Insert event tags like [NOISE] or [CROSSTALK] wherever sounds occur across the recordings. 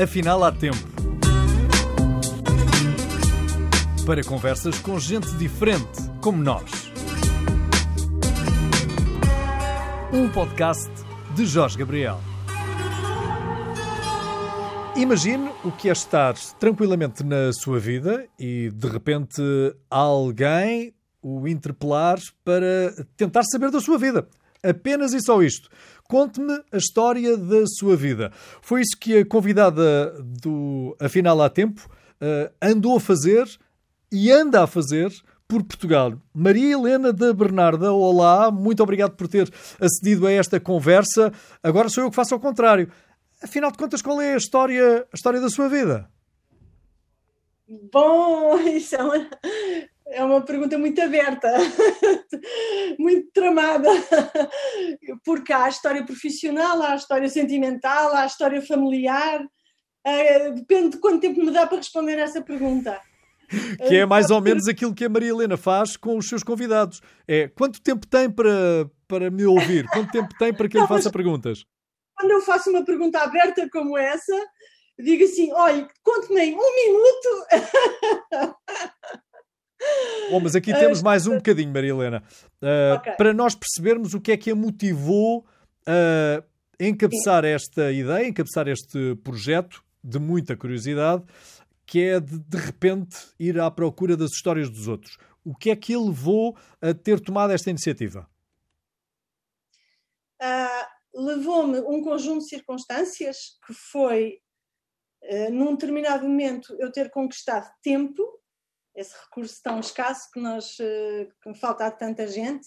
Afinal, há tempo. Para conversas com gente diferente, como nós. Um podcast de Jorge Gabriel. Imagine o que é estar tranquilamente na sua vida e de repente alguém o interpelar para tentar saber da sua vida. Apenas e só isto. Conte-me a história da sua vida. Foi isso que a convidada do Afinal há Tempo uh, andou a fazer e anda a fazer por Portugal. Maria Helena da Bernarda, olá, muito obrigado por ter acedido a esta conversa. Agora sou eu que faço ao contrário. Afinal de contas, qual é a história, a história da sua vida? Bom, [LAUGHS] isso é uma, é uma pergunta muito aberta, [LAUGHS] muito tramada, [LAUGHS] porque há a história profissional, há a história sentimental, há a história familiar. Uh, depende de quanto tempo me dá para responder essa pergunta. Que é mais ou menos aquilo que a Maria Helena faz com os seus convidados. É quanto tempo tem para, para me ouvir? Quanto tempo tem para que eu lhe faça perguntas? Quando eu faço uma pergunta aberta como essa, digo assim: olha, conte-me em um minuto. [LAUGHS] Bom, mas aqui temos mais um bocadinho, Maria Helena, uh, okay. para nós percebermos o que é que a motivou a encabeçar esta ideia, encabeçar este projeto de muita curiosidade, que é de, de repente ir à procura das histórias dos outros. O que é que ele levou a ter tomado esta iniciativa? Uh, Levou-me um conjunto de circunstâncias que foi, uh, num determinado momento, eu ter conquistado tempo esse recurso tão escasso que nos eh, que falta a tanta gente.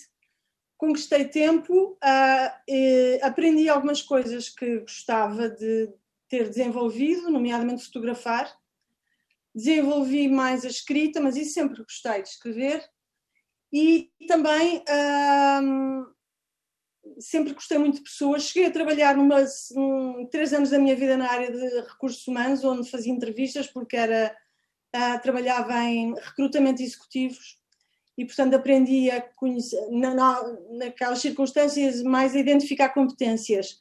Conquistei tempo, uh, aprendi algumas coisas que gostava de ter desenvolvido, nomeadamente fotografar. Desenvolvi mais a escrita, mas isso sempre gostei de escrever. E também uh, sempre gostei muito de pessoas. Cheguei a trabalhar numa, um, três anos da minha vida na área de recursos humanos, onde fazia entrevistas, porque era uh, trabalhava em recrutamento executivos e, portanto, aprendi a conhecer, na, na, naquelas circunstâncias, mais a identificar competências,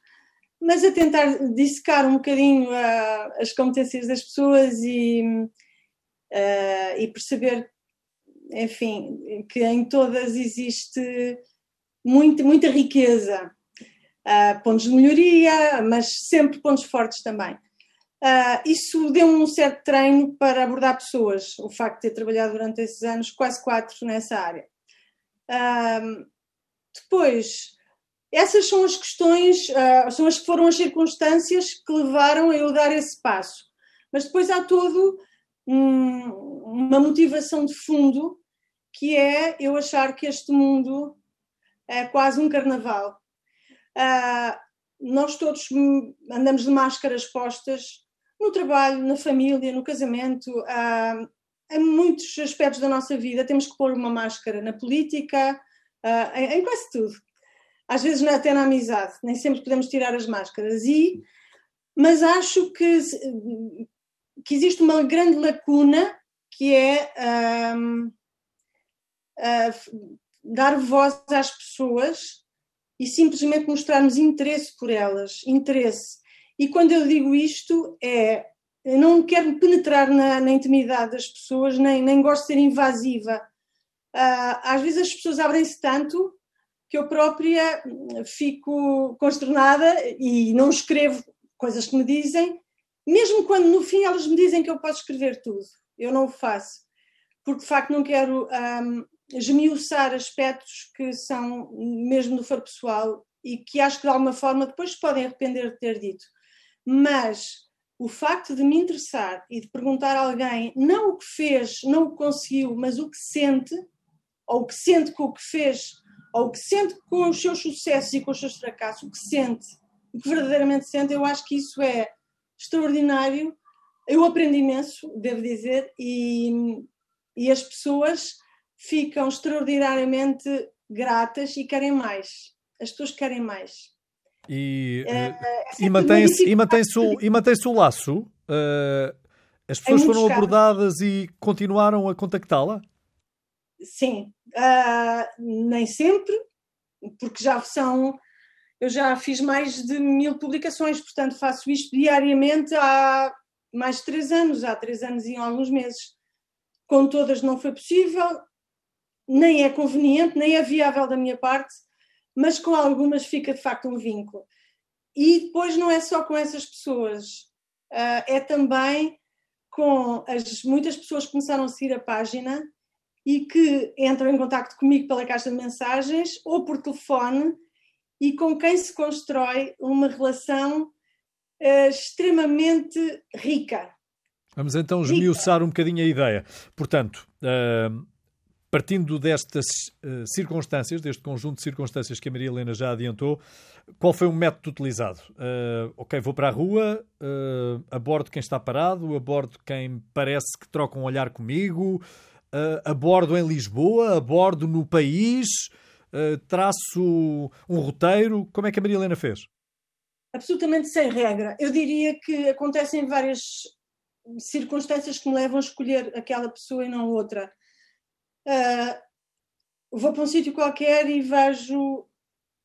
mas a tentar dissecar um bocadinho uh, as competências das pessoas e, uh, e perceber, enfim, que em todas existe muito, muita riqueza. Uh, pontos de melhoria, mas sempre pontos fortes também. Uh, isso deu-me um certo treino para abordar pessoas, o facto de ter trabalhado durante esses anos, quase quatro nessa área. Uh, depois, essas são as questões, uh, são as que foram as circunstâncias que levaram a eu dar esse passo. Mas depois há todo um, uma motivação de fundo que é eu achar que este mundo é quase um carnaval. nós todos andamos de máscaras postas, no trabalho, na família, no casamento, há, em muitos aspectos da nossa vida temos que pôr uma máscara na política, em, em quase tudo. Às vezes até na amizade, nem sempre podemos tirar as máscaras. E, mas acho que, que existe uma grande lacuna que é um, uh, dar voz às pessoas e simplesmente mostrarmos interesse por elas, interesse. E quando eu digo isto, é. Eu não quero penetrar na, na intimidade das pessoas, nem, nem gosto de ser invasiva. Uh, às vezes as pessoas abrem-se tanto que eu própria fico consternada e não escrevo coisas que me dizem, mesmo quando no fim elas me dizem que eu posso escrever tudo. Eu não o faço, porque de facto não quero um, esmiuçar aspectos que são mesmo do foro pessoal e que acho que de alguma forma depois podem arrepender de ter dito. Mas o facto de me interessar e de perguntar a alguém não o que fez, não o que conseguiu, mas o que sente, ou o que sente com o que fez, ou o que sente com os seus sucessos e com os seus fracassos, o que sente, o que verdadeiramente sente, eu acho que isso é extraordinário. Eu aprendi imenso, devo dizer, e, e as pessoas ficam extraordinariamente gratas e querem mais. As pessoas querem mais. E, é, eh, é e mantém-se mantém o, e mantém o laço? Uh, as pessoas foram casos. abordadas e continuaram a contactá-la? Sim, uh, nem sempre, porque já são. eu já fiz mais de mil publicações, portanto faço isto diariamente há mais de três anos, há três anos e alguns meses. Com todas não foi possível, nem é conveniente, nem é viável da minha parte, mas com algumas fica de facto um vínculo. E depois não é só com essas pessoas, uh, é também com as muitas pessoas que começaram a seguir a página e que entram em contato comigo pela caixa de mensagens ou por telefone e com quem se constrói uma relação uh, extremamente rica. Vamos então esmiuçar um bocadinho a ideia. Portanto, uh, partindo destas uh, circunstâncias, deste conjunto de circunstâncias que a Maria Helena já adiantou, qual foi o método utilizado? Uh, ok, vou para a rua, uh, abordo quem está parado, abordo quem parece que troca um olhar comigo, abordo em Lisboa, abordo no país, traço um roteiro. Como é que a Maria Helena fez? Absolutamente sem regra. Eu diria que acontecem várias circunstâncias que me levam a escolher aquela pessoa e não outra uh, vou para um sítio qualquer e vejo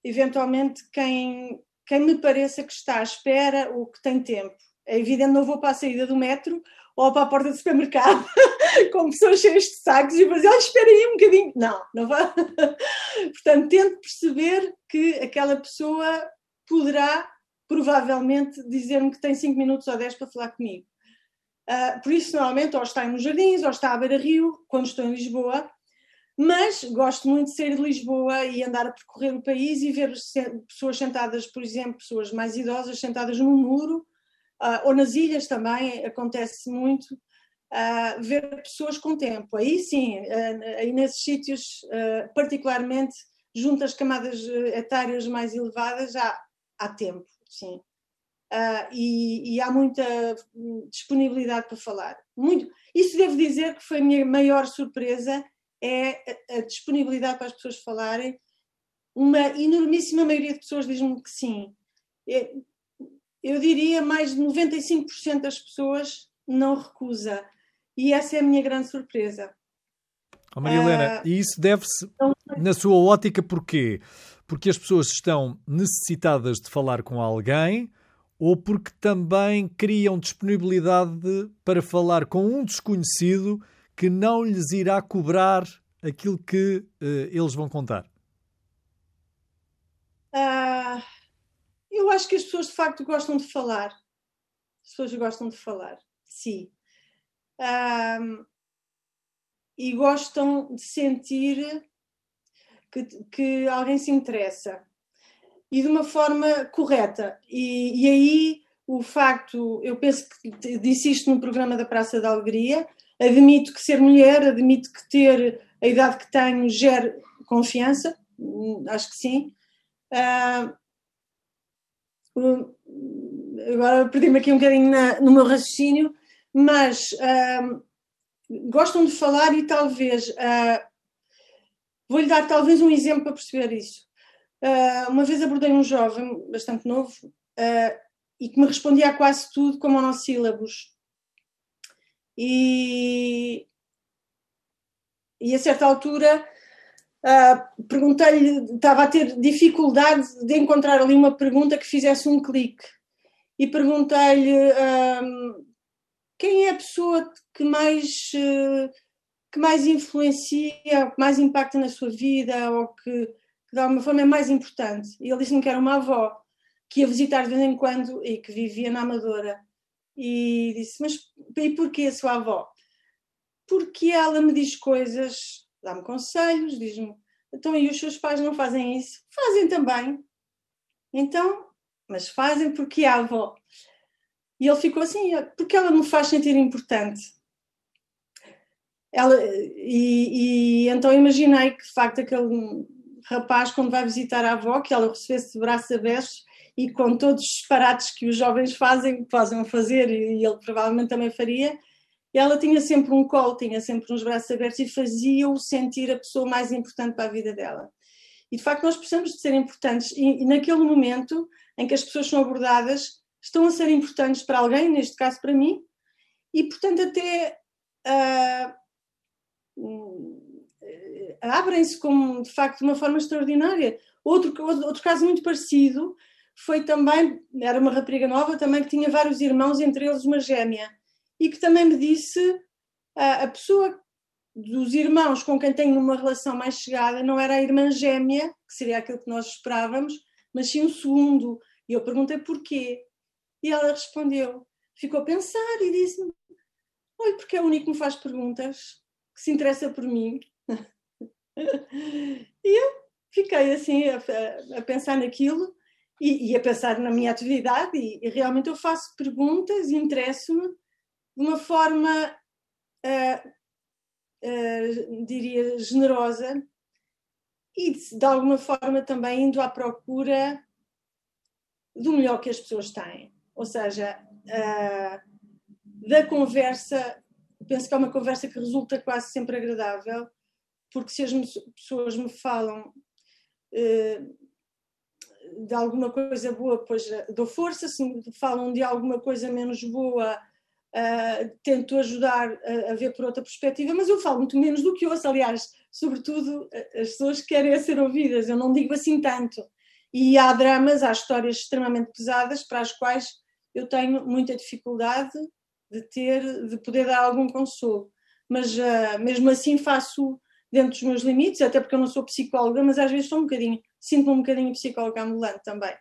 eventualmente quem, quem me pareça que está à espera ou que tem tempo. É evidente, não vou para a saída do metro ou para a porta do supermercado [LAUGHS] com pessoas cheias de sacos e vou dizer, espera aí um bocadinho. Não, não vai. [LAUGHS] Portanto, tento perceber que aquela pessoa poderá provavelmente dizer-me que tem 5 minutos ou 10 para falar comigo. Uh, por isso, normalmente, ou está nos jardins, ou está à beira-rio, quando estou em Lisboa, mas gosto muito de sair de Lisboa e andar a percorrer o país e ver pessoas sentadas, por exemplo, pessoas mais idosas sentadas num muro, uh, ou nas ilhas também, acontece muito, uh, ver pessoas com tempo. Aí sim, aí nesses sítios, particularmente junto às camadas etárias mais elevadas, há, há tempo, sim uh, e, e, há muita disponibilidade para falar. Muito. Isso devo dizer que foi a minha maior surpresa, é a, a disponibilidade para as pessoas falarem. Uma enormíssima maioria de pessoas diz-me que sim. É, eu diria mais de 95% das pessoas não recusa. E essa é a minha grande surpresa. Oh, Maria Helena, uh, e isso deve-se, na sua ótica, porquê? Porque as pessoas estão necessitadas de falar com alguém ou porque também criam disponibilidade para falar com um desconhecido que não lhes irá cobrar aquilo que uh, eles vão contar? Uh, eu acho que as pessoas de facto gostam de falar. As pessoas gostam de falar, sim. Uh, e gostam de sentir que, que alguém se interessa e de uma forma correta. E, e aí o facto, eu penso que disse isto no programa da Praça da Alegria, admito que ser mulher, admito que ter a idade que tenho gera confiança, hum, acho que sim. Uh, agora perdi-me aqui um bocadinho na, no meu raciocínio, mas uh, gostam de falar e talvez uh, vou-lhe dar talvez um exemplo para perceber isso. Uh, uma vez abordei um jovem bastante novo uh, e que me respondia a quase tudo com monossílabos. E, e a certa altura uh, perguntei-lhe, estava a ter dificuldade de encontrar ali uma pergunta que fizesse um clique. E perguntei-lhe quem é a pessoa que mais, que mais influencia, que mais impacta na sua vida, ou que de alguma forma é mais importante. E ele disse-me que era uma avó que ia visitar de vez em quando e que vivia na Amadora. E disse: Mas e porquê a sua avó? Porque ela me diz coisas, dá-me conselhos, diz-me: Então, e os seus pais não fazem isso? Fazem também. Então, mas fazem porque é a avó. E ele ficou assim: Porque ela me faz sentir importante. Ela, e, e então imaginei que de facto aquele rapaz, quando vai visitar a avó, que ela recebesse de braços abertos e com todos os disparates que os jovens fazem, possam fazer, e ele provavelmente também faria, ela tinha sempre um colo, tinha sempre uns braços abertos e fazia-o sentir a pessoa mais importante para a vida dela. E de facto nós precisamos de ser importantes, e, e naquele momento em que as pessoas são abordadas, estão a ser importantes para alguém, neste caso para mim, e portanto até. Uh, abrem-se como, de facto, de uma forma extraordinária. Outro, outro caso muito parecido foi também, era uma rapariga nova também que tinha vários irmãos, entre eles uma gêmea, e que também me disse a, a pessoa dos irmãos com quem tenho uma relação mais chegada não era a irmã gêmea, que seria aquilo que nós esperávamos, mas sim o segundo. E eu perguntei porquê. E ela respondeu, ficou a pensar e disse-me: Olha, porque é o único que me faz perguntas, que se interessa por mim. [LAUGHS] e eu fiquei assim a, a pensar naquilo e, e, a pensar na minha atividade, e, e realmente eu faço perguntas e interesso-me de uma forma, uh, uh, diria, generosa e de, de, alguma forma também indo à procura do melhor que as pessoas têm. Ou seja, uh, da conversa, penso que é uma conversa que resulta quase sempre agradável, porque se as pessoas me falam de alguma coisa boa, pois eh, dou força, se me falam de alguma coisa menos boa, uh, tento ajudar a, ver por outra perspectiva, mas eu falo muito menos do que ouço, aliás, sobretudo eh, as pessoas que querem ser ouvidas, eu não digo assim tanto. E há dramas, há histórias extremamente pesadas para as quais eu tenho muita dificuldade de ter, de poder dar algum consolo. Mas uh, mesmo assim faço dentro dos meus limites, até porque eu não sou psicóloga, mas às vezes sou um bocadinho sinto-me um bocadinho psicóloga ambulante também.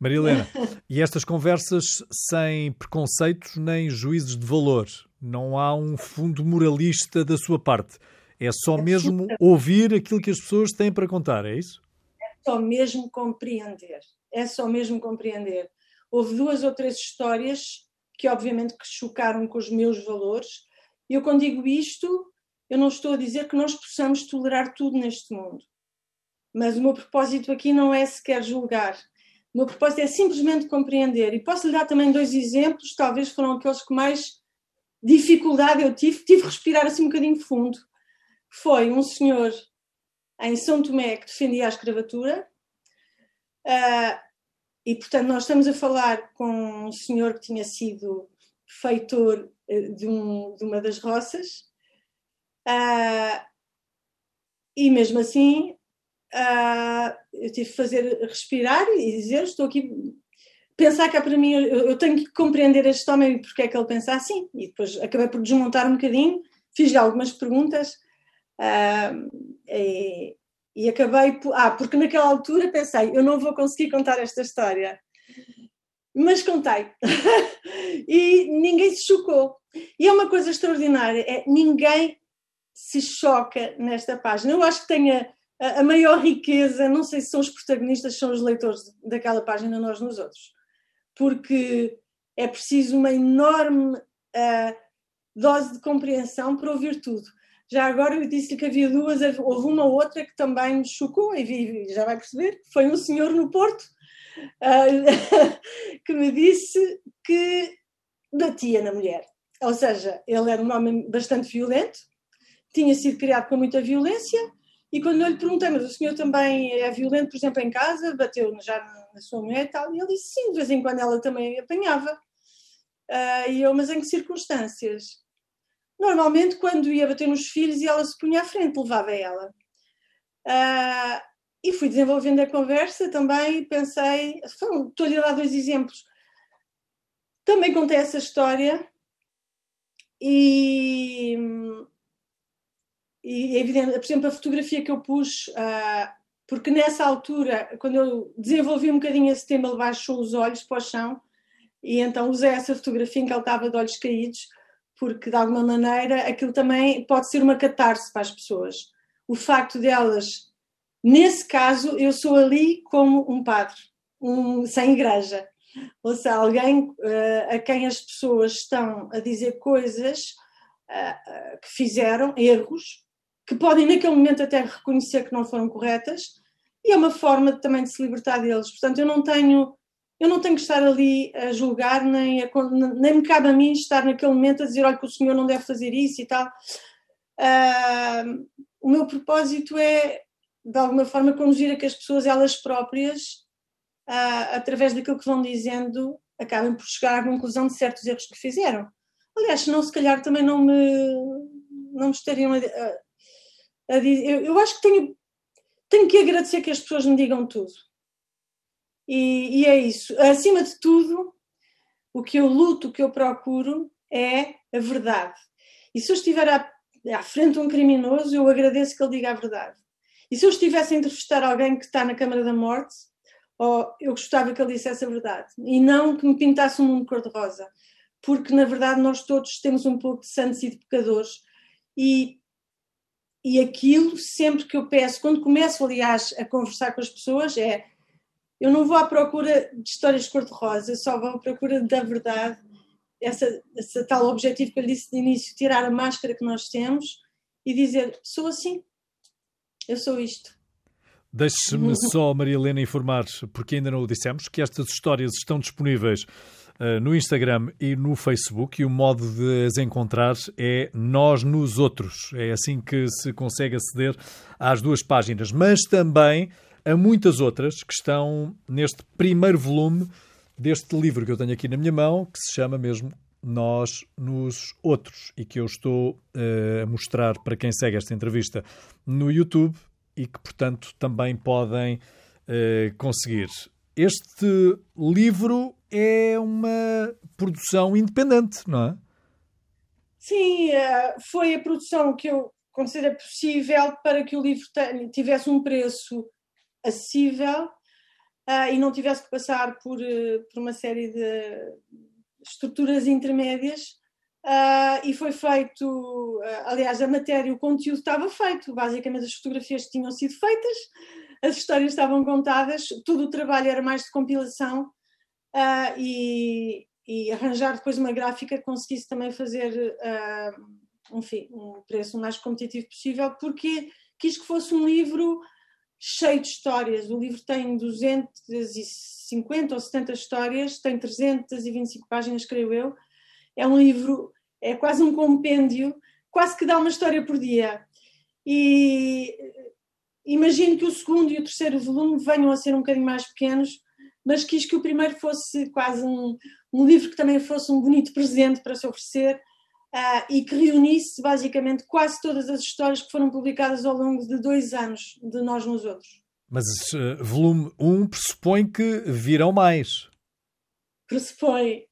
Maria Helena, [LAUGHS] e estas conversas sem preconceitos nem juízes de valor? Não há um fundo moralista da sua parte? É só mesmo ouvir aquilo que as pessoas têm para contar, é isso? É só mesmo compreender. É só mesmo compreender. Houve duas ou três histórias que obviamente que chocaram com os meus valores. E eu quando digo isto, eu não estou a dizer que nós possamos tolerar tudo neste mundo. Mas o meu propósito aqui não é sequer julgar. O meu propósito é simplesmente compreender. E posso lhe dar também dois exemplos, talvez foram aqueles que mais dificuldade eu tive, tive que respirar assim um bocadinho fundo. Foi um senhor em São Tomé que defendia a escravatura, uh, e portanto nós estamos a falar com um senhor que tinha sido feitor eh, de, um, de uma das roças, uh, e mesmo assim uh, eu tive que fazer respirar e dizer: Estou aqui. Pensar que é para mim, eu, tenho que compreender este homem e porque é que ele pensa assim. E depois acabei por desmontar um bocadinho, fiz-lhe algumas perguntas uh, e, e acabei por. Ah, porque naquela altura pensei: eu não vou conseguir contar esta história mas contei. [LAUGHS] e ninguém se chocou. E é uma coisa extraordinária, é ninguém se choca nesta página. Eu acho que tenha a, maior riqueza, não sei se são os protagonistas, são os leitores daquela página, nós nos outros. Porque é preciso uma enorme uh, dose de compreensão para ouvir tudo. Já agora eu disse-lhe que havia duas, houve uma outra que também me chocou, e já vai perceber, foi um senhor no Porto uh, [LAUGHS] que me disse que batia na mulher. Ou seja, ele era um homem bastante violento, tinha sido criado com muita violência e quando eu lhe perguntei, mas o senhor também é violento, por exemplo, em casa, bateu já na sua mulher e tal, e ele disse sim, de vez em quando ela também apanhava. Uh, e eu, mas em que circunstâncias? Normalmente quando ia bater nos filhos e ela se punha à frente, levava ela. Uh, e fui desenvolvendo a conversa também, pensei, estou-lhe a dar dois exemplos. Também contei essa história e e é evidente, por exemplo, a fotografia que eu pus, uh, porque nessa altura, quando eu desenvolvi um bocadinho esse tema, ele baixou os olhos para o chão e então usei essa fotografia em que ele estava de olhos caídos, porque de alguma maneira aquilo também pode ser uma catarse para as pessoas. O facto delas, nesse caso, eu sou ali como um padre, um, sem igreja. Ou seja, alguém uh, a quem as pessoas estão a dizer coisas uh, que fizeram, erros, que podem naquele momento até reconhecer que não foram corretas e é uma forma também de se libertar deles. Portanto, eu não tenho eu não tenho que estar ali a julgar, nem, a, nem me cabe a mim estar naquele momento a dizer, olha, que o senhor não deve fazer isso e tal. Uh, o meu propósito é, de alguma forma, conduzir a que as pessoas, elas próprias, uh, através daquilo que vão dizendo, acabem por chegar à conclusão de certos erros que fizeram. Aliás, senão, se calhar, também não me, não me estariam a, eu, eu acho que tenho, tenho que agradecer que as pessoas me digam tudo. E, e é isso. Acima de tudo, o que eu luto, o que eu procuro é a verdade. E se eu estiver à, à frente de um criminoso, eu agradeço que ele diga a verdade. E se eu estivesse a entrevistar alguém que está na Câmara da Morte, oh, eu gostava que ele dissesse a verdade. E não que me pintasse um mundo cor-de-rosa. Porque, na verdade, nós todos temos um pouco de santos e de pecadores. E, e aquilo, sempre que eu peço, quando começo, aliás, a conversar com as pessoas, é eu não vou à procura de histórias cor-de-rosa, só vou à procura da verdade, essa, essa tal objetivo que eu lhe disse de início, tirar a máscara que nós temos e dizer, sou assim, eu sou isto. Deixe-me [LAUGHS] só, Maria Helena, informar, porque ainda não o dissemos, que estas histórias estão disponíveis no Instagram e no Facebook e o modo de as encontrar é Nós nos Outros. É assim que se consegue aceder às duas páginas. Mas também a muitas outras que estão neste primeiro volume deste livro que eu tenho aqui na minha mão, que se chama mesmo Nós nos Outros, e que eu estou uh, a mostrar para quem segue esta entrevista no YouTube e que, portanto, também podem uh, conseguir. Este livro é uma produção independente, não é? Sim, eh, foi a produção que eu considero possível para que o livro tivesse um preço acessível uh, e não tivesse que passar por, uh, por uma série de estruturas intermédias. Uh, e foi feito, aliás, a matéria, o conteúdo estava feito, basicamente as fotografias tinham sido feitas, as histórias estavam contadas, todo o trabalho era mais de compilação e, e, arranjar depois uma gráfica que conseguisse também fazer, enfim, um preço mais competitivo possível, porque quis que fosse um livro cheio de histórias. O livro tem 250 ou 70 histórias, tem 325 páginas, creio eu. É um livro, é quase um compêndio, quase que dá uma história por dia. E imagino que o segundo e o terceiro volume venham a ser um bocadinho mais pequenos, mas quis que o primeiro fosse quase um, um livro que também fosse um bonito presente para se oferecer uh, e que reunisse basicamente quase todas as histórias que foram publicadas ao longo de dois anos de Nós nos Outros. Mas uh, volume 1 um pressupõe que virão mais. Pressupõe,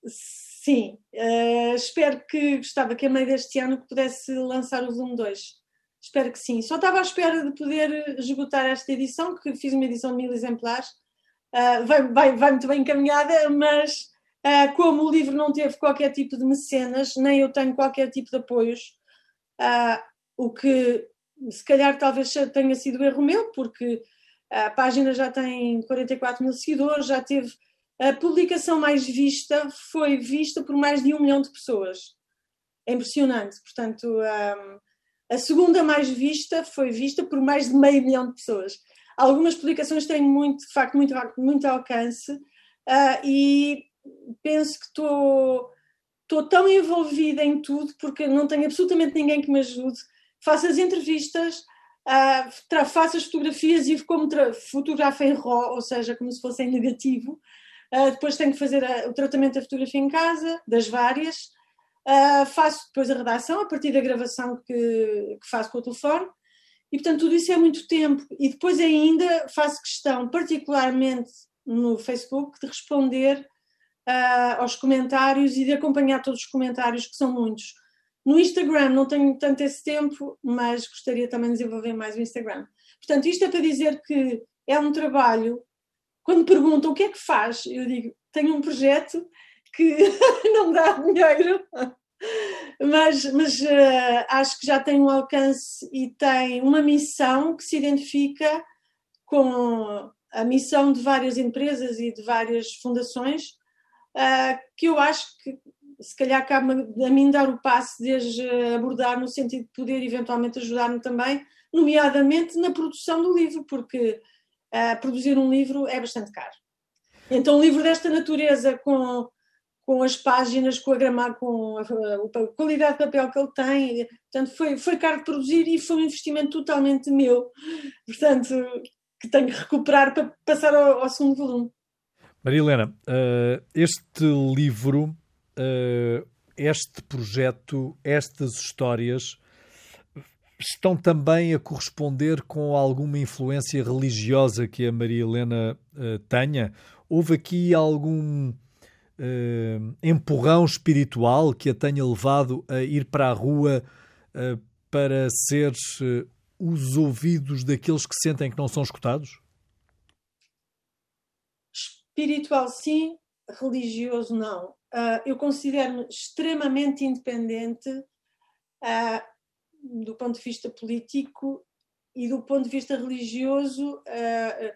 sim. Uh, espero que, gostava que a meio deste ano pudesse lançar o volume 2. Espero que sim. Só estava à espera de poder esgotar esta edição, que fiz uma edição de mil exemplares. Uh, vai, vai, vai muito bem encaminhada, mas Uh, como o livro não teve qualquer tipo de mecenas, nem eu tenho qualquer tipo de apoios, uh, o que se calhar talvez tenha sido erro meu, porque a página já tem 44 mil seguidores, já teve a publicação mais vista, foi vista por mais de um milhão de pessoas. É impressionante. Portanto, um, a segunda mais vista foi vista por mais de meio milhão de pessoas. Algumas publicações têm muito, de facto, muito, muito alcance uh, e penso que estou tão envolvida em tudo porque não tenho absolutamente ninguém que me ajude. Faço as entrevistas, uh, faço as fotografias e como fotografo em RAW, ou seja, como se fosse em negativo. Uh, depois tenho que fazer a, o tratamento da fotografia em casa, das várias. Uh, faço depois a redação a partir da gravação que, que faço com o telefone. E, portanto, tudo isso é muito tempo. E depois ainda faço questão, particularmente no Facebook, de responder uh, aos comentários e de acompanhar todos os comentários, que são muitos. No Instagram não tenho tanto esse tempo, mas gostaria também de desenvolver mais o Instagram. Portanto, isto é para dizer que é um trabalho. Quando perguntam o que é que faz, eu digo: tenho um projeto que [LAUGHS] não dá dinheiro, mas, mas uh, acho que já tem um alcance e tem uma missão que se identifica com a missão de várias empresas e de várias fundações uh, que eu acho que se calhar cabe a mim dar o passo de abordar no sentido de poder eventualmente ajudar-me também, nomeadamente na produção do livro, porque uh, produzir um livro é bastante caro. Então, um livro desta natureza, com, com as páginas, com a gramar, com a, a, qualidade de papel que ele tem, portanto, foi, foi caro de produzir e foi um investimento totalmente meu, portanto, que tenho que recuperar para passar ao, ao segundo volume. Maria Helena, uh, este livro, uh, este projeto, estas histórias estão também a corresponder com alguma influência religiosa que a Maria Helena uh, tenha? Houve aqui algum uh, empurrão espiritual que a tenha levado a ir para a rua uh, para ser os ouvidos daqueles que sentem que não são escutados? Espiritual, sim, religioso, não. eu considero-me extremamente independente do ponto de vista político e do ponto de vista religioso, uh,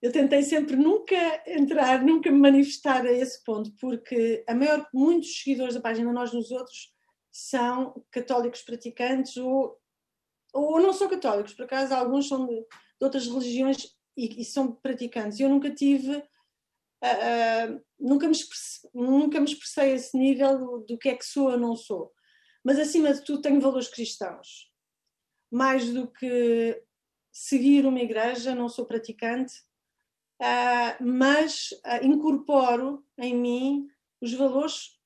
eu tentei sempre nunca entrar, nunca me manifestar a esse ponto, porque a maior, muitos seguidores da página Nós nos Outros são católicos praticantes ou, ou não são católicos, por acaso alguns são de, de outras religiões e, e, são praticantes. Eu nunca tive, uh, uh, nunca, me expressei, nunca me expressei a esse nível do, do que é que sou ou não sou mas acima de tudo tenho valores cristãos. Mais do que seguir uma igreja, não sou praticante, mas uh, incorporo em mim os valores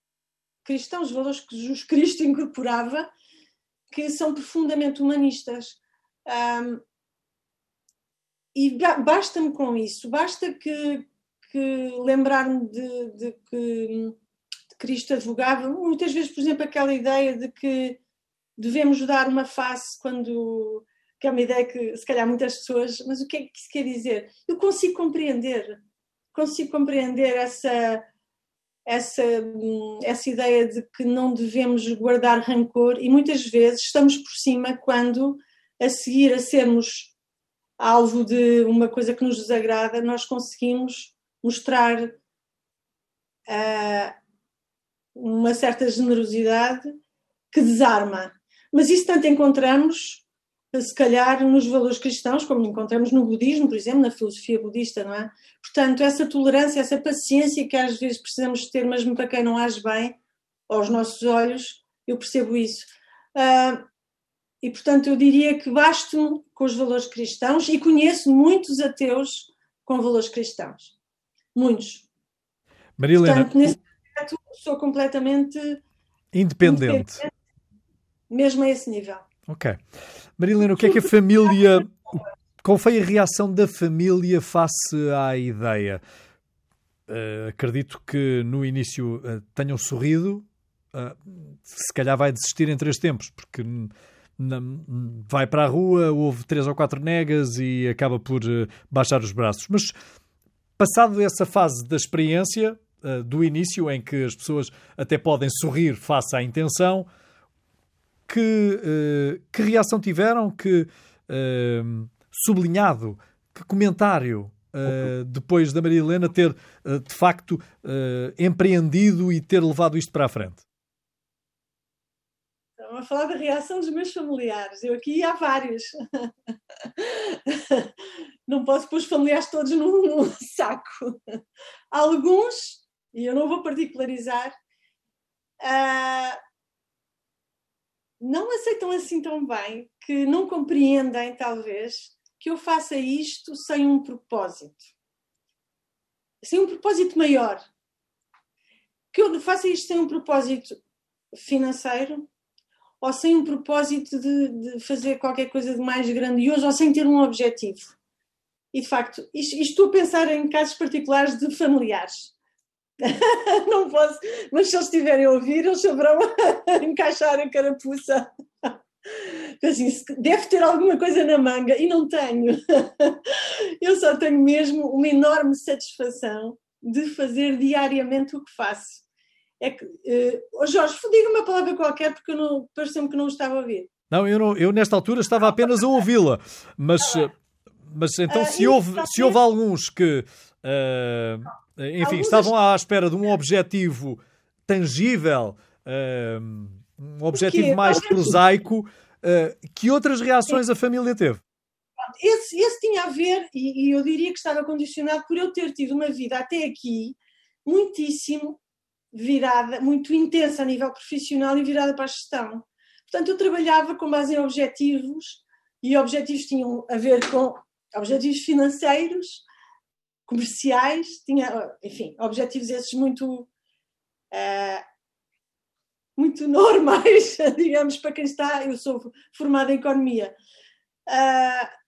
cristãos, os valores que Jesus Cristo [LAUGHS] incorporava, que são profundamente humanistas. Um, e basta-me com isso, basta que, que lembrar-me de, de, que Cristo advogava, muitas vezes, por exemplo, aquela ideia de que devemos dar uma face quando. Que é uma ideia que se calhar muitas pessoas. Mas o que é que isso quer dizer? Eu consigo compreender, consigo compreender essa. Essa, essa ideia de que não devemos guardar rancor, e muitas vezes estamos por cima quando, a seguir a sermos alvo de uma coisa que nos desagrada, nós conseguimos mostrar uh, uma certa generosidade que desarma. Mas isso tanto encontramos, se calhar, nos valores cristãos, como encontramos no budismo, por exemplo, na filosofia budista, não é? Portanto, essa tolerância, essa paciência que às vezes precisamos ter, mesmo para quem não age bem, aos nossos olhos, eu percebo isso. Uh, e, portanto, eu diria que basto com os valores cristãos e conheço muitos ateus com valores cristãos. Muitos. Maria Helena, portanto, nesse sou completamente independente. independente. Mesmo a esse nível. Ok. Marilena, o que é que a família. Qual foi a reação da família face à ideia? Uh, acredito que no início uh, tenham sorrido. Uh, se calhar vai desistir em três tempos, porque vai para a rua, houve três ou quatro negas e acaba por baixar os braços. Mas passado essa fase da experiência, do início, em que as pessoas até podem sorrir face à intenção. Que, uh, que reação tiveram? Que uh, sublinhado? Que comentário? depois da Maria Helena ter de facto empreendido e ter levado isto para a frente? Estão a falar da reação dos meus familiares. Eu aqui há vários. [LAUGHS] Não posso pôr os familiares todos num [LAUGHS] saco. Alguns e eu não vou particularizar, uh, não aceitam assim tão bem, que não compreendem, talvez, que eu faça isto sem um propósito. Sem um propósito maior. Que eu faça isto sem um propósito financeiro ou sem um propósito de, de fazer qualquer coisa de mais grandioso ou sem ter um objetivo. E de facto, isto, isto estou a pensar em casos particulares de familiares. [LAUGHS] não posso, mas se eles estiverem a ouvir, eles saberão [LAUGHS] encaixar a carapuça. [LAUGHS] Assim, deve ter alguma coisa na manga e não tenho. [LAUGHS] Eu só tenho mesmo uma enorme satisfação de fazer diariamente o que faço. É que, uh, Jorge, diga uma palavra qualquer porque eu pareceu-me que não estava a ouvir. Não, eu, não, eu nesta altura estava apenas a ouvi-la, mas, ah, mas então uh, se, houve, se houve alguns que uh, enfim, estavam à espera de um objetivo tangível, uh, um objetivo mais prosaico. Uh, que outras reações a família teve? Esse, esse tinha a ver, e, e, eu diria que estava condicionado por eu ter tido uma vida até aqui muitíssimo virada, muito intensa a nível profissional e virada para a gestão. Portanto, eu trabalhava com base em objetivos, e objetivos tinham a ver com objetivos financeiros, comerciais, tinha, enfim, objetivos esses muito uh, muito [LAUGHS] normais, digamos, para quem está. Eu sou formada em economia. Uh,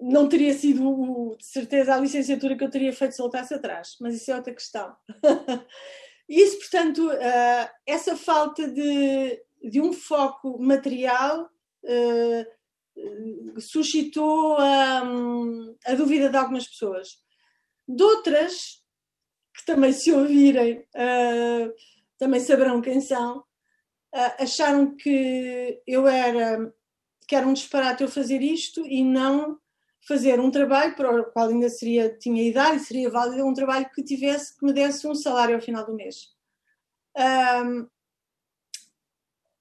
não teria sido, de certeza, a licenciatura que eu teria feito se voltasse atrás, mas isso é outra questão. [LAUGHS] isso, portanto, uh, essa falta de, de um foco material uh, suscitou um, a dúvida de algumas pessoas. De outras, que também se ouvirem, uh, também saberão quem são, acharam que eu era, que era um disparate eu fazer isto e não fazer um trabalho para o qual ainda seria, tinha idade e seria válido um trabalho que tivesse, que me desse um salário ao final do mês. Um,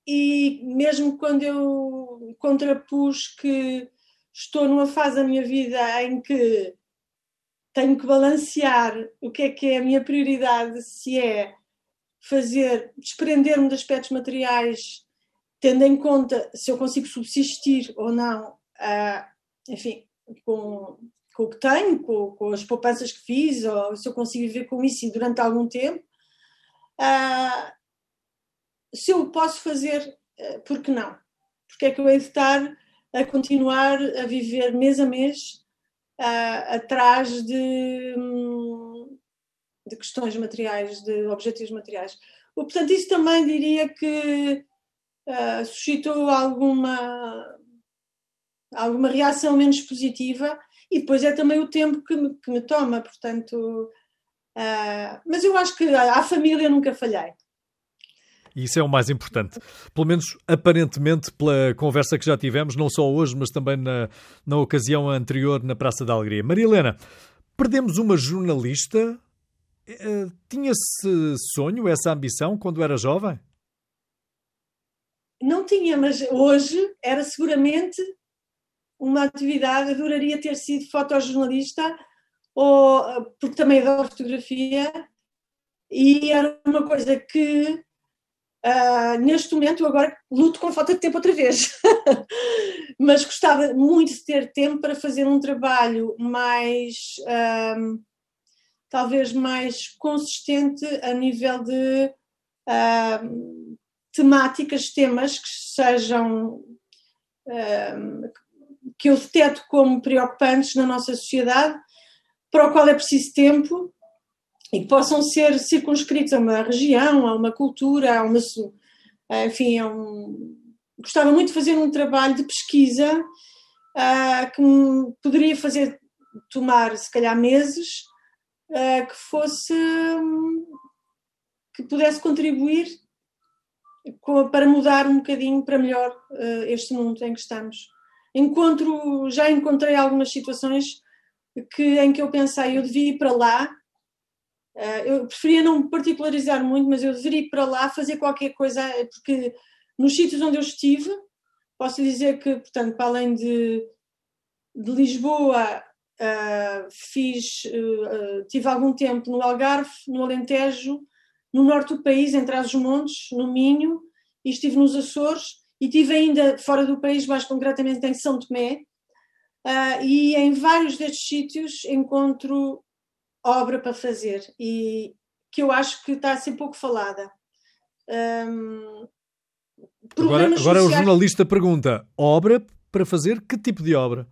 e mesmo quando eu contrapus que estou numa fase da minha vida em que tenho que balancear o que é que é a minha prioridade, se é fazer, desprender-me de aspectos materiais, tendo em conta se eu consigo subsistir ou não, uh, enfim, com, com o que tenho, com, com, as poupanças que fiz, ou se eu consigo viver com isso durante algum tempo. Uh, se eu posso fazer, uh, por que não? Porque é que eu hei de estar a continuar a viver mês a mês uh, atrás de, de questões materiais, de objetivos materiais? Portanto, isso também diria que uh, suscitou alguma alguma reação menos positiva e depois é também o tempo que me, que me toma, portanto. Uh, mas eu acho que à família nunca falhei. E isso é o mais importante. Pelo menos aparentemente, pela conversa que já tivemos, não só hoje, mas também na, na ocasião anterior na Praça da Alegria. Maria Helena, perdemos uma jornalista. Uh, tinha esse sonho, essa ambição quando era jovem? Não tinha, mas hoje era seguramente uma atividade, adoraria ter sido fotojornalista, ou, porque também adoro fotografia, e era uma coisa que uh, neste momento agora luto com falta de tempo outra vez. [LAUGHS] Mas gostava muito de ter tempo para fazer um trabalho mais. Uh, talvez mais consistente a nível de uh, temáticas, temas que sejam que eu deteto como preocupantes na nossa sociedade, para o qual é preciso tempo e que possam ser circunscritos a uma região, a uma cultura, a uma. Enfim, um, gostava muito de fazer um trabalho de pesquisa uh, que poderia fazer tomar, se calhar, meses, uh, que fosse. que pudesse contribuir para mudar um bocadinho para melhor uh, este mundo em que estamos encontro, já encontrei algumas situações que, em que eu pensei, eu devia ir para lá, uh, eu preferia não particularizar muito, mas eu deveria ir para lá fazer qualquer coisa, porque nos sítios onde eu estive, posso dizer que, portanto, para além de, de Lisboa, uh, fiz, uh, tive algum tempo no Algarve, no Alentejo, no norte do país, entre as montes, no Minho, e estive nos Açores, e tive ainda fora do país, mais concretamente em São Tomé, uh, e em vários destes sítios encontro obra para fazer e que eu acho que está a ser pouco falada. Um, agora, agora sociais... o jornalista pergunta: obra para fazer? Que tipo de obra?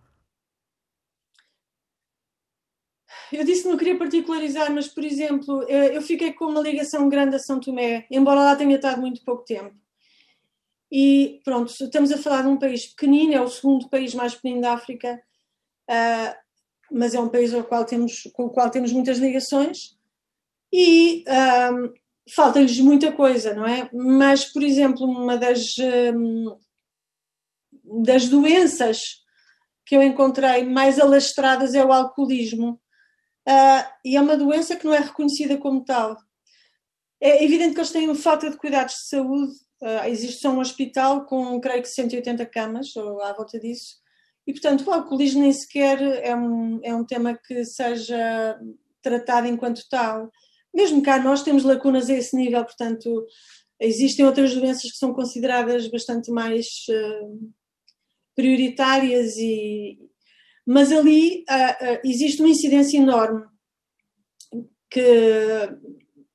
Eu disse que não queria particularizar, mas, por exemplo, eu fiquei com uma ligação grande a São Tomé, embora lá tenha estado muito pouco tempo. E pronto, estamos a falar de um país pequenino, é o segundo país mais pequenino da África, uh, mas é um país ao qual temos, com o qual temos muitas ligações e um, falta-lhes muita coisa, não é? Mas, por exemplo, uma das, um, das doenças que eu encontrei mais alastradas é o alcoolismo. Uh, e é uma doença que não é reconhecida como tal. É evidente que eles têm falta de cuidados de saúde Uh, existe só um hospital com, creio que, 180 camas, ou à volta disso, e, portanto, o alcoolismo nem sequer é um, é um tema que seja tratado enquanto tal. Mesmo cá nós temos lacunas a esse nível, portanto, existem outras doenças que são consideradas bastante mais uh, prioritárias, e, mas ali uh, existe uma incidência enorme que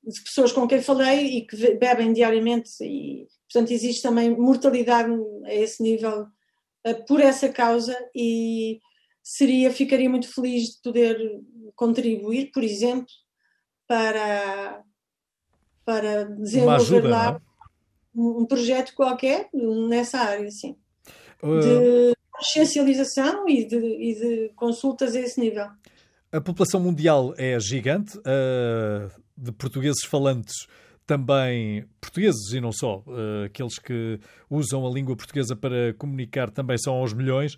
de pessoas com quem falei e que bebem diariamente e portanto existe também mortalidade a esse nível uh, por essa causa e seria ficaria muito feliz de poder contribuir por exemplo para para desenvolver ajuda, lá é? um projeto qualquer nessa área sim uh... de consciencialização e de, e de consultas a esse nível a população mundial é gigante, uh, de portugueses falantes também, portugueses e não só, uh, aqueles que usam a língua portuguesa para comunicar também são aos milhões.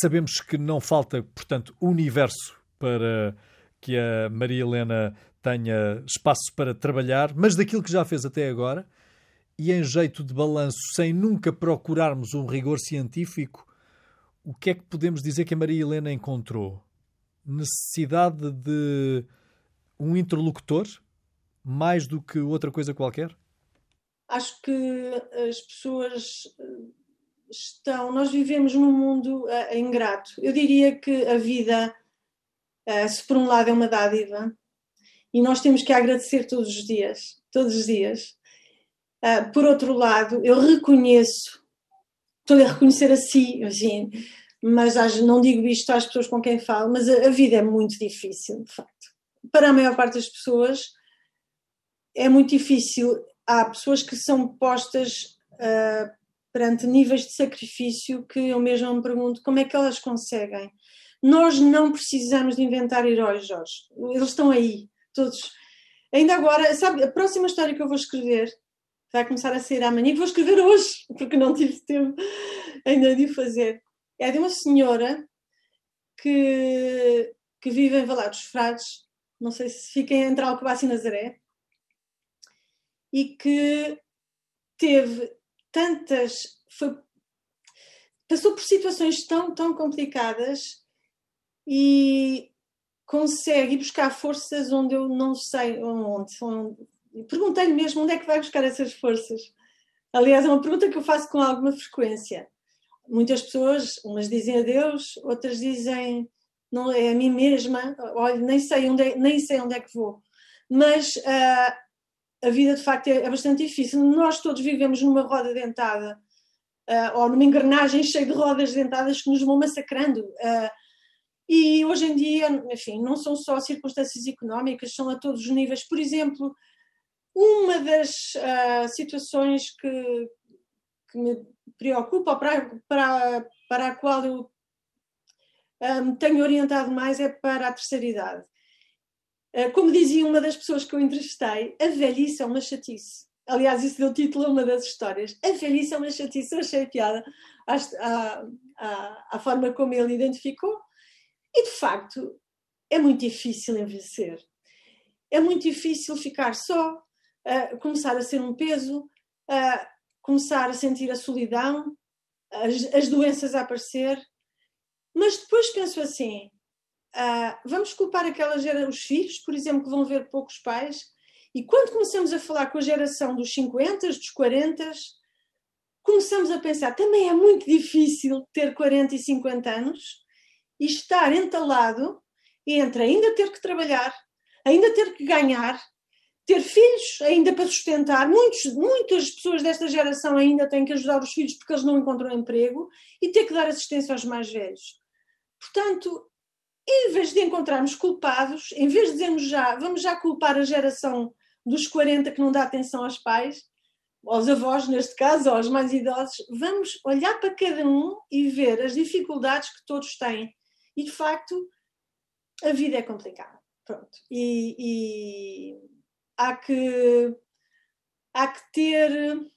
Sabemos que não falta, portanto, universo para que a Maria Helena tenha espaço para trabalhar, mas daquilo que já fez até agora, e em jeito de balanço, sem nunca procurarmos um rigor científico, o que é que podemos dizer que a Maria Helena encontrou? necessidade de um interlocutor mais do que outra coisa qualquer? Acho que as pessoas eh, estão. Nós vivemos num mundo uh, ingrato. Eu diria que a vida, uh, se por um lado é uma dádiva, e nós temos que agradecer todos os dias, todos os dias. Uh, por outro lado, eu reconheço, estou a reconhecer a si, mas não digo isto às pessoas com quem falo, mas a, a, vida é muito difícil, de facto. Para a maior parte das pessoas é muito difícil. Há pessoas que são postas uh, perante níveis de sacrifício que eu mesma me pergunto como é que elas conseguem. Nós não precisamos de inventar heróis, Jorge. Eles estão aí, todos. Ainda agora, sabe, a próxima história que eu vou escrever vai começar a sair amanhã, que vou escrever hoje, porque não tive tempo ainda de fazer é de uma senhora que, que vive em Valar dos Frades, não sei se fica entre Alcobaça e Nazaré, e que teve tantas. Foi, passou por situações tão, tão complicadas e consegue buscar forças onde eu não sei onde. onde. Perguntei-lhe mesmo onde é que vai buscar essas forças. Aliás, é uma pergunta que eu faço com alguma frequência muitas pessoas, umas dizem a Deus, outras dizem não é a mim mesma, olha, nem sei onde é, nem sei onde é que vou. Mas uh, a vida de facto é, é, bastante difícil. Nós todos vivemos numa roda dentada uh, ou numa engrenagem cheia de rodas dentadas que nos vão massacrando. Uh, e hoje em dia, enfim, não são só circunstâncias económicas, são a todos os níveis. Por exemplo, uma das situações que, que me preocupa, para, para, para a qual eu um, tenho orientado mais é para a terceira idade. Uh, como dizia uma das pessoas que eu entrevistei, a velhice é uma chatice. Aliás, isso deu título a uma das histórias. A velhice é uma chatice. Eu achei piada à, à, à forma como ele identificou. E, de facto, é muito difícil envelhecer. É muito difícil ficar só, uh, começar a ser um peso, uh, começar a sentir a solidão, as, as doenças a aparecer. Mas depois penso assim: uh, vamos culpar aquelas os filhos, por exemplo, que vão ver poucos pais, e quando começamos a falar com a geração dos 50, dos 40, começamos a pensar também é muito difícil ter 40 e 50 anos e estar entalado entre ainda ter que trabalhar, ainda ter que ganhar, ter filhos ainda para sustentar. Muitos, muitas pessoas desta geração ainda têm que ajudar os filhos porque eles não encontram emprego e ter que dar assistência aos mais velhos. Portanto, em vez de encontrarmos culpados, em vez de dizermos já, vamos já culpar a geração dos 40 que não dá atenção aos pais, aos avós, neste caso, aos mais idosos, vamos olhar para cada um e ver as dificuldades que todos têm. E, de facto, a vida é complicada. Pronto. E, e há que, há que ter,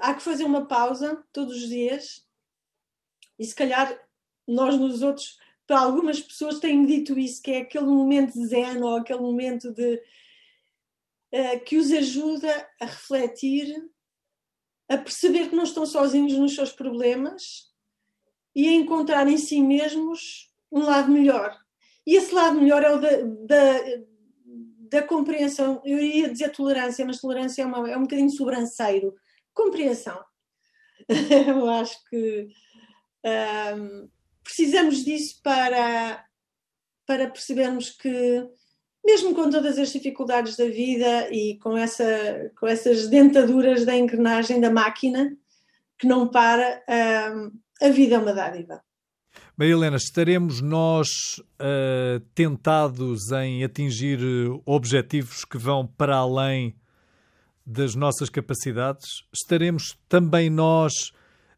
há que fazer uma pausa todos os dias e se calhar nós nos outros, para algumas pessoas têm dito isso, que é aquele momento de zen ou aquele momento de uh, que os ajuda a refletir, a perceber que não estão sozinhos nos seus problemas e a encontrar em si mesmos um lado melhor. E esse lado melhor é o da, da da compreensão, eu ia dizer tolerância, mas tolerância é, uma, é um bocadinho sobranceiro. Compreensão. [LAUGHS] eu acho que um, precisamos disso para, para percebermos que mesmo com todas as dificuldades da vida e com, essa, com essas dentaduras da engrenagem da máquina que não para, a vida é uma dádiva. Maria Helena, estaremos nós uh, tentados em atingir objetivos que vão para além das nossas capacidades? Estaremos também nós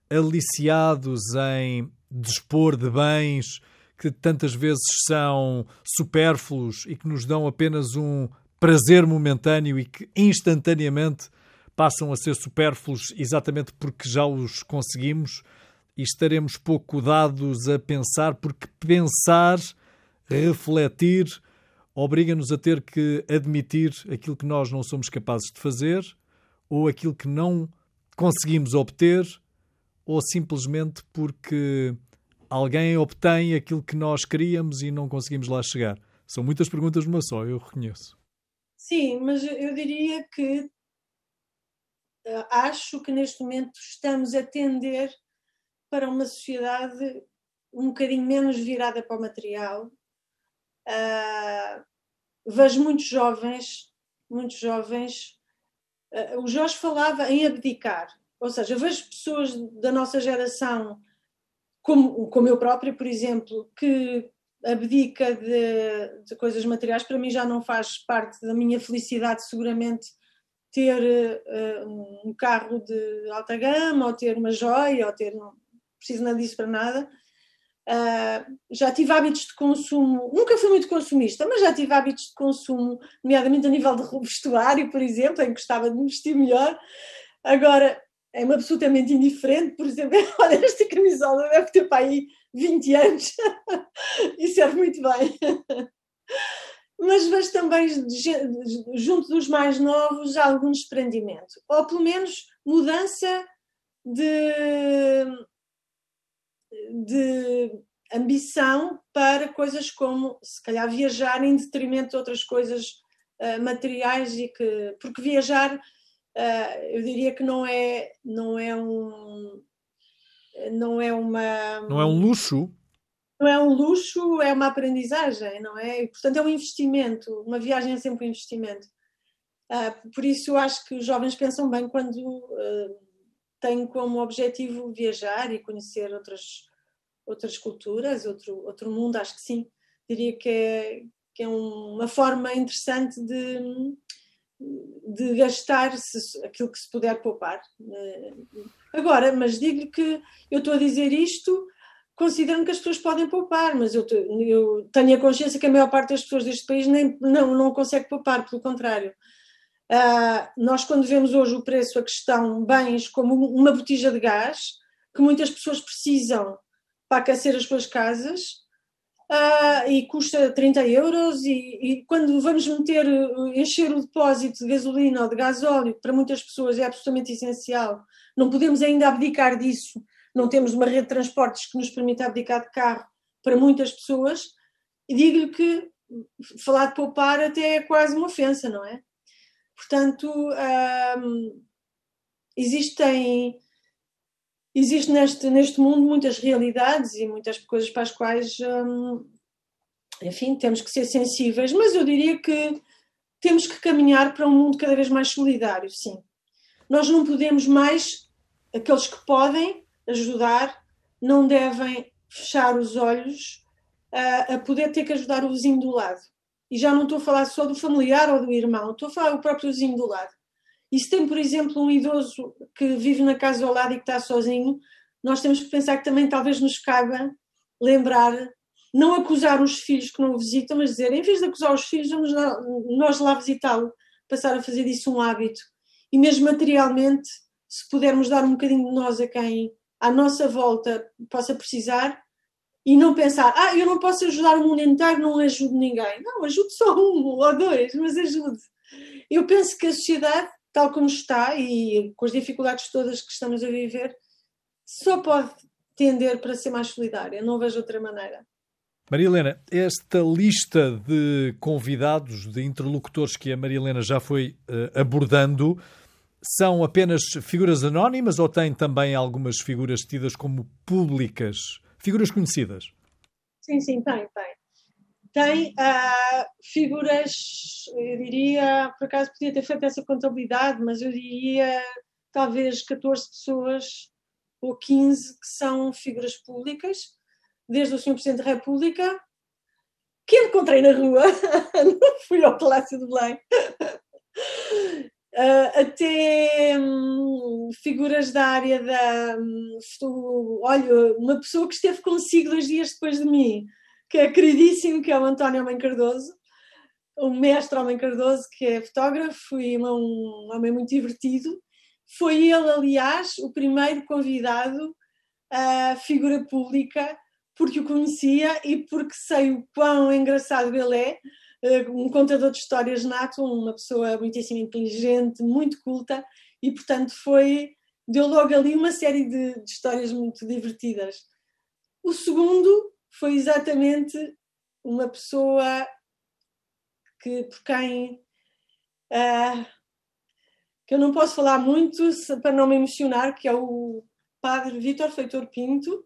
aliciados em dispor de bens que tantas vezes são supérfluos e que nos dão apenas um prazer momentâneo e que instantaneamente passam a ser supérfluos exatamente porque já os conseguimos e estaremos pouco dados a pensar, porque pensar, refletir, obriga-nos a ter que admitir aquilo que nós não somos capazes de fazer ou aquilo que não conseguimos obter ou simplesmente porque alguém obtém aquilo que nós queríamos e não conseguimos lá chegar? São muitas perguntas numa só, eu reconheço. Sim, mas eu diria que uh, acho que neste momento estamos a tender para uma sociedade um bocadinho menos virada para o material. Uh, vejo muitos jovens, muitos jovens. Uh, o Jorge falava em abdicar, ou seja, vejo pessoas da nossa geração como, como eu própria, por exemplo, que abdica de, de, coisas materiais, para mim já não faz parte da minha felicidade, seguramente, ter uh, um carro de alta gama, ou ter uma joia, ou ter. Não preciso nada disso para nada. Uh, já tive hábitos de consumo, nunca fui muito consumista, mas já tive hábitos de consumo, nomeadamente a nível de vestuário, por exemplo, em que gostava de me vestir melhor. Agora, é-me absolutamente indiferente, por exemplo, [LAUGHS] olha, esta camisola deve ter para aí 20 anos [LAUGHS] e serve muito bem. Mas vejo também, junto dos mais novos, algum desprendimento, ou pelo menos mudança de, de ambição para coisas como, se calhar, viajar em detrimento de outras coisas uh, materiais e que, porque viajar uh, eu diria que não é, não é um. Não é uma. Não é um luxo? Não é um luxo, é uma aprendizagem, não é? E, portanto, é um investimento. Uma viagem é sempre um investimento. Uh, por isso, eu acho que os jovens pensam bem quando têm como objetivo viajar e conhecer outras, outras culturas, outro, outro mundo. Acho que sim. Diria que é, que é uma forma interessante de, de gastar aquilo que se puder poupar. Eh, agora, mas digo-lhe que eu estou a dizer isto considerando que as pessoas podem poupar, mas eu, eu, tenho a consciência que a maior parte das pessoas deste país nem, não, não consegue poupar, pelo contrário. Uh, nós, quando vemos hoje o preço a questão bens como uma botija de gás, que muitas pessoas precisam para aquecer as suas casas, uh, e custa 30 euros e, e, quando vamos meter, encher o depósito de gasolina ou de gasóleo, para muitas pessoas é absolutamente essencial, não podemos ainda abdicar disso, não temos uma rede de transportes que nos permita abdicar de carro para muitas pessoas, e digo-lhe que falar de poupar até é quase uma ofensa, não é? Portanto, um, existem existe neste, neste mundo muitas realidades e muitas coisas para as quais, enfim, temos que ser sensíveis, mas eu diria que temos que caminhar para um mundo cada vez mais solidário, sim. Nós não podemos mais, aqueles que podem ajudar, não devem fechar os olhos a, a poder ter que ajudar o vizinho do lado. E já não estou a falar só do familiar ou do irmão, estou a falar do próprio vizinho do lado. E se tem, por exemplo, um idoso que vive na casa ao lado e que está sozinho, nós temos que pensar que também talvez nos caiba lembrar, não acusar os filhos que não o visitam, mas dizer, em vez de acusar os filhos, vamos lá, nós lá visitá-lo, passar a fazer disso um hábito. E mesmo materialmente, se pudermos dar um bocadinho de nós a quem à nossa volta possa precisar, e não pensar, ah, eu não posso ajudar o mundo inteiro, não ajudo ninguém. Não, ajude só um ou dois, mas ajude. Eu penso que a sociedade tal como está e com as dificuldades todas que estamos a viver, só pode tender para ser mais solidária. Não vejo outra maneira. Maria Helena, esta lista de convidados, de interlocutores que a Maria Helena já foi uh, abordando, são apenas figuras anónimas ou tem também algumas figuras tidas como públicas, figuras conhecidas? Sim, sim, tem, tem. tem uh, figuras, eu diria, por acaso podia ter feito essa contabilidade, mas eu diria talvez 14 pessoas ou 15 que são figuras públicas, desde o Sr. Presidente da República, que encontrei na rua, [LAUGHS] não fui ao Palácio do Belém, uh, até um, figuras da área da. Um, olha, uma pessoa que esteve consigo dois dias depois de mim, que é queridíssimo, que é o António Homem Cardoso, o mestre Homem Cardoso, que é fotógrafo e um homem muito divertido. Foi ele, aliás, o primeiro convidado a figura pública, porque o conhecia e porque sei o quão engraçado ele é, um contador de histórias nato, uma pessoa muitíssimo inteligente, muito culta, e portanto foi, deu logo ali uma série de, de histórias muito divertidas. O segundo foi exatamente uma pessoa que por quem uh, que eu não posso falar muito para não me emocionar, que é o padre Vítor Feitor Pinto,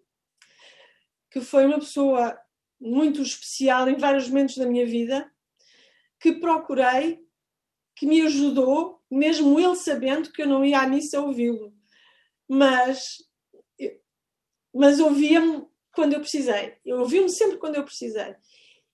que foi uma pessoa muito especial em vários momentos da minha vida, que procurei, que me ajudou, mesmo ele sabendo que eu não ia à missa ouvi-lo. Mas, mas ouvia-me quando eu precisei. Eu ouvi-me sempre quando eu precisei.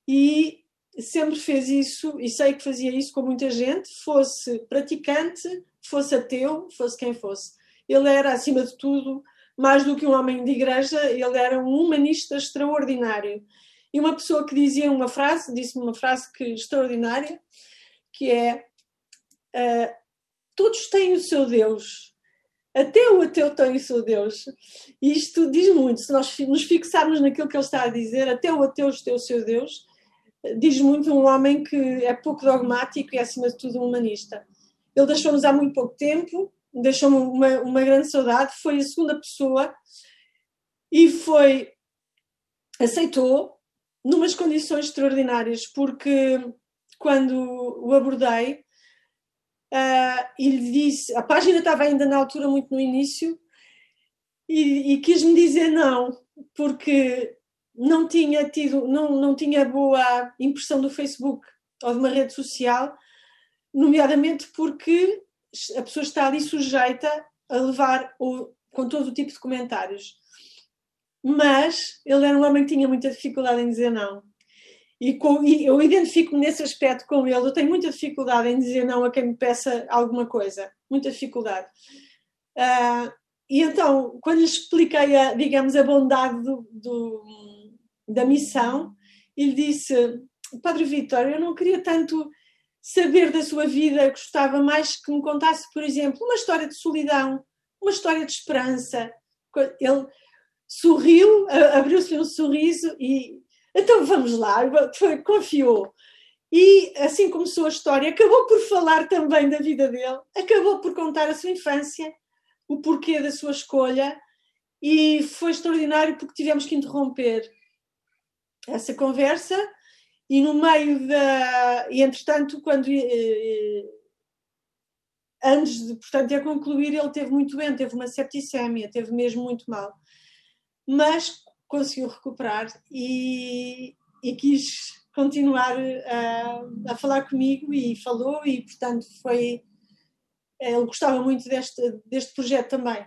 E sempre fez isso, e sei que fazia isso com muita gente, fosse praticante, fosse ateu, fosse quem fosse. Ele era, acima de tudo, mais do que um homem de igreja, ele era um humanista extraordinário. E uma pessoa que dizia uma frase, disse-me uma frase que extraordinária, que é uh, todos têm o seu Deus, até o ateu tem o seu Deus. E isto diz muito, se nós nos fixarmos naquilo que ele está a dizer, até o ateu tem o seu Deus, diz muito um homem que é pouco dogmático e acima de tudo humanista. Ele deixou-nos há muito pouco tempo, deixou-me uma, uma grande saudade, foi a segunda pessoa e foi aceitou numas condições extraordinárias, porque quando o abordei, uh, ele disse, a página estava ainda na altura muito no início, e, e quis-me dizer não, porque não tinha tido, não, não tinha boa impressão do Facebook ou de uma rede social, nomeadamente porque a pessoa está ali sujeita a levar o, com todo o tipo de comentários mas ele era um homem que tinha muita dificuldade em dizer não. E, com, e eu identifico-me nesse aspecto com ele. Eu tenho muita dificuldade em dizer não a quem me peça alguma coisa. Muita dificuldade. Uh, e então, quando lhe expliquei, a, digamos, a bondade do, do, da missão, ele disse: Padre Vitor, eu não queria tanto saber da sua vida, gostava mais que me contasse, por exemplo, uma história de solidão, uma história de esperança. Ele, sorriu, abriu-se um sorriso e então vamos lá, confiou. E assim começou a história. Acabou por falar também da vida dele, acabou por contar a sua infância, o porquê da sua escolha, e foi extraordinário porque tivemos que interromper essa conversa. E no meio da. E entretanto, quando. Eh, eh, antes de, portanto, de concluir, ele teve muito doente, teve uma septicemia, teve mesmo muito mal mas conseguiu recuperar e, e quis continuar a, a, falar comigo e falou e portanto foi ele gostava muito deste, deste projeto também.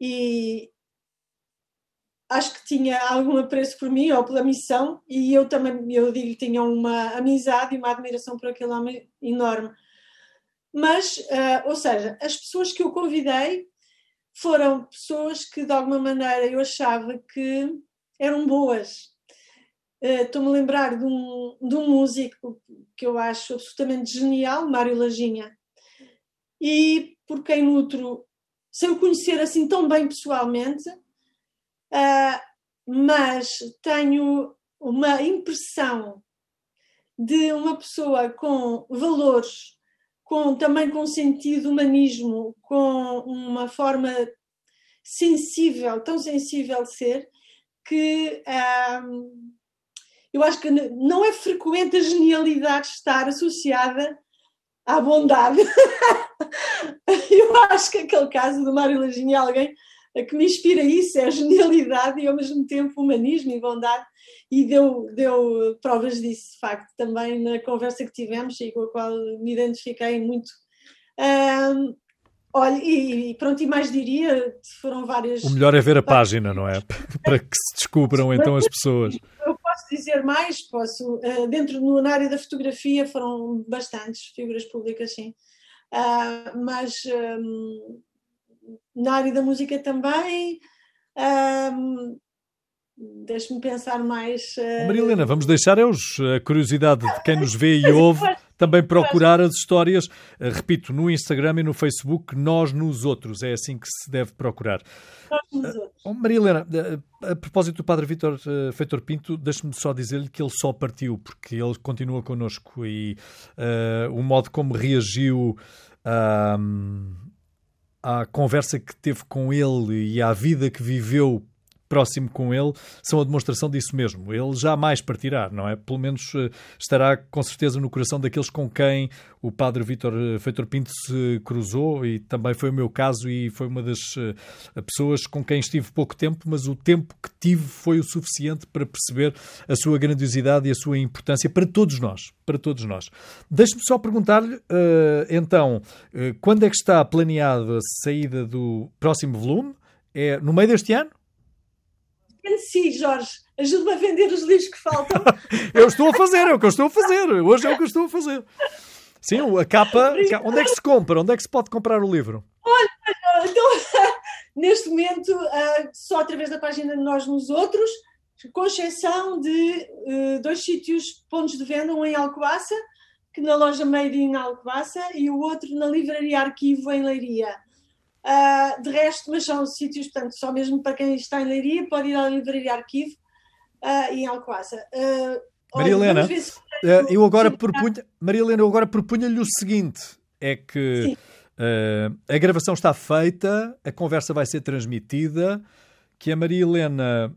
E acho que tinha algum apreço por mim ou pela missão e eu também eu digo tinha uma amizade e uma admiração por aquele homem enorme. Mas uh, ou seja as pessoas que eu convidei foram pessoas que de alguma maneira eu achava que eram boas. Uh, Estou-me a lembrar de um, de um músico que eu acho absolutamente genial, Mário Lajinha, e por quem nutro, sem o conhecer assim tão bem pessoalmente, uh, mas tenho uma impressão de uma pessoa com valores com, também com sentido humanismo, com uma forma sensível, tão sensível de ser, que hum, eu acho que não é frequente a genialidade estar associada à bondade. [LAUGHS] eu acho que aquele caso do Mário Lajinha é alguém a que me inspira isso é a genialidade e ao mesmo tempo humanismo e bondade e deu, deu provas disso, de facto, também na conversa que tivemos e com a qual me identifiquei muito. Um, olha, e pronto, e mais diria, foram várias. O melhor é ver a página, não é? [LAUGHS] Para que se descubram então as pessoas. Eu posso dizer mais, posso. Dentro na área da fotografia foram bastantes figuras públicas, sim. Uh, mas na área da música também. Um, Deixe-me pensar mais. Uh... Maria Helena, vamos deixar é a curiosidade de quem nos vê e [LAUGHS] ouve também procurar as histórias, uh, repito, no Instagram e no Facebook, Nós nos Outros. É assim que se deve procurar. Nós nos Outros. Uh, Maria Helena, a propósito do Padre Vítor Feitor Pinto, deixe-me só dizer-lhe que ele só partiu, porque ele continua connosco e o modo como reagiu. Uh, à conversa que teve com ele e à vida que viveu próximo com ele são a demonstração disso mesmo. Ele jamais partirá, não é? Pelo menos eh, estará com certeza no coração daqueles com quem o padre Vítor eh, Feitor Pinto se cruzou e também foi o meu caso e foi uma das eh, pessoas com quem estive pouco tempo, mas o tempo que tive foi o suficiente para perceber a sua grandiosidade e a sua importância para todos nós, para todos nós. Deixe-me só perguntar-lhe, então, quando é que está planeada a saída do próximo volume? É no meio deste ano? Sim, Jorge, ajuda-me a vender os livros que faltam. [LAUGHS] eu estou a fazer, é o que eu estou a fazer. Hoje é o que eu estou a fazer. Sim, a capa. Onde é que se compra? Onde é que se pode comprar o livro? Olha, então, [LAUGHS] neste momento, uh, só através da página de Nós nos Outros, com exceção de uh, dois sítios, pontos de venda, um em Alcobaça, que na loja Made in Alcobaça, e o outro na Livraria Arquivo em Leiria. Uh, de resto, mas são sítios, portanto, só mesmo para quem está em Leiria, pode ir à Livraria Arquivo uh, e em Alcoaça. Uh, Maria Helena, eu agora propunha, Maria Helena, eu agora propunha-lhe o seguinte: é que a gravação está feita, a conversa vai ser transmitida, que a Maria Helena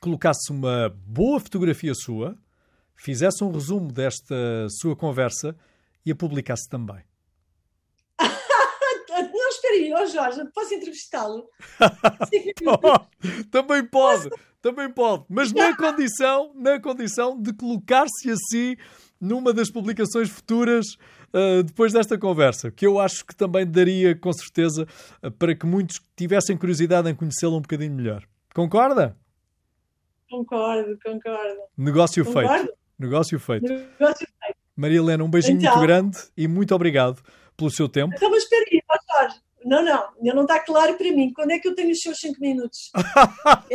colocasse uma boa fotografia sua, fizesse um resumo desta sua conversa e a publicasse também aí, oh Jorge, posso entrevistá-lo? [LAUGHS] também pode, também pode, mas na condição, na condição de colocar-se assim numa das publicações futuras uh, depois desta conversa, que eu acho que também daria com certeza uh, para que muitos tivessem curiosidade em conhecê-lo um bocadinho melhor. Concorda? Concordo, concordo. Negócio concordo. feito. Negócio feito. Negócio feito. Maria Helena, um beijinho então, muito grande e muito obrigado pelo seu tempo. Então, mas espera aí, Jorge, não, não, ainda não está claro para mim. Quando é que eu tenho os seus 5 minutos? [LAUGHS]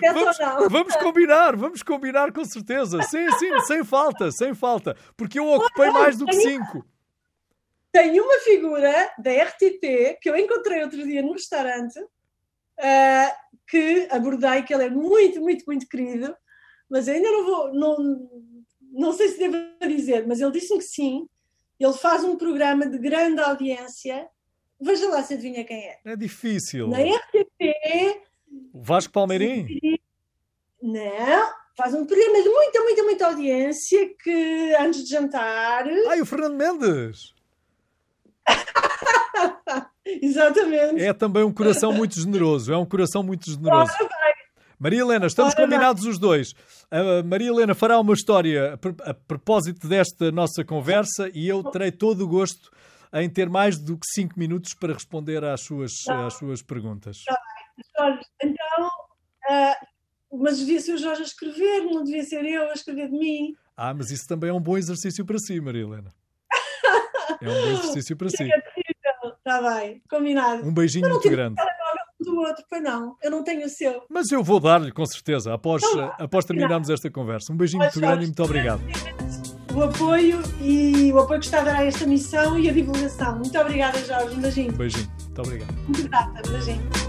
é, vamos, vamos, combinar, vamos combinar com certeza. Sim, sim, sem falta, sem falta. Porque eu ocupei mais do que 5. Tenho uma figura da RTP que eu encontrei outro dia no restaurante uh, que abordei, que ele é muito, muito, muito querido, mas ainda não vou, não, não sei se devo dizer, mas ele disse-me que sim. Ele faz um programa de grande audiência Veja lá se adivinha quem é. É difícil. Na RTP. O Vasco Palmeirim? Não, faz um programa de muita, muita, muita audiência que antes de jantar. Ai, o Fernando Mendes! [LAUGHS] Exatamente. É também um coração muito generoso. É um coração muito generoso. Maria Helena, estamos Ora combinados os dois. A Maria Helena fará uma história a propósito desta nossa conversa e eu terei todo o gosto em ter mais do que 5 minutos para responder às suas, tá. às suas perguntas. Tá Jorge, então, uh, mas devia ser o Jorge a escrever, não devia ser eu a escrever de mim. Ah, mas isso também é um bom exercício para si, Maria Helena. [LAUGHS] É um bom exercício para si. Está bem, combinado. Um beijinho muito grande. Do outro, pois não, eu não tenho o seu. Mas eu vou dar-lhe, com certeza, após, então, após terminarmos esta conversa. Um beijinho muito grande e muito obrigado o apoio e o apoio que está a dar a esta missão e a divulgação. Muito obrigada, Jorge. Um beijinho. Um beijinho. Muito obrigado. Muito grata. Um beijinho.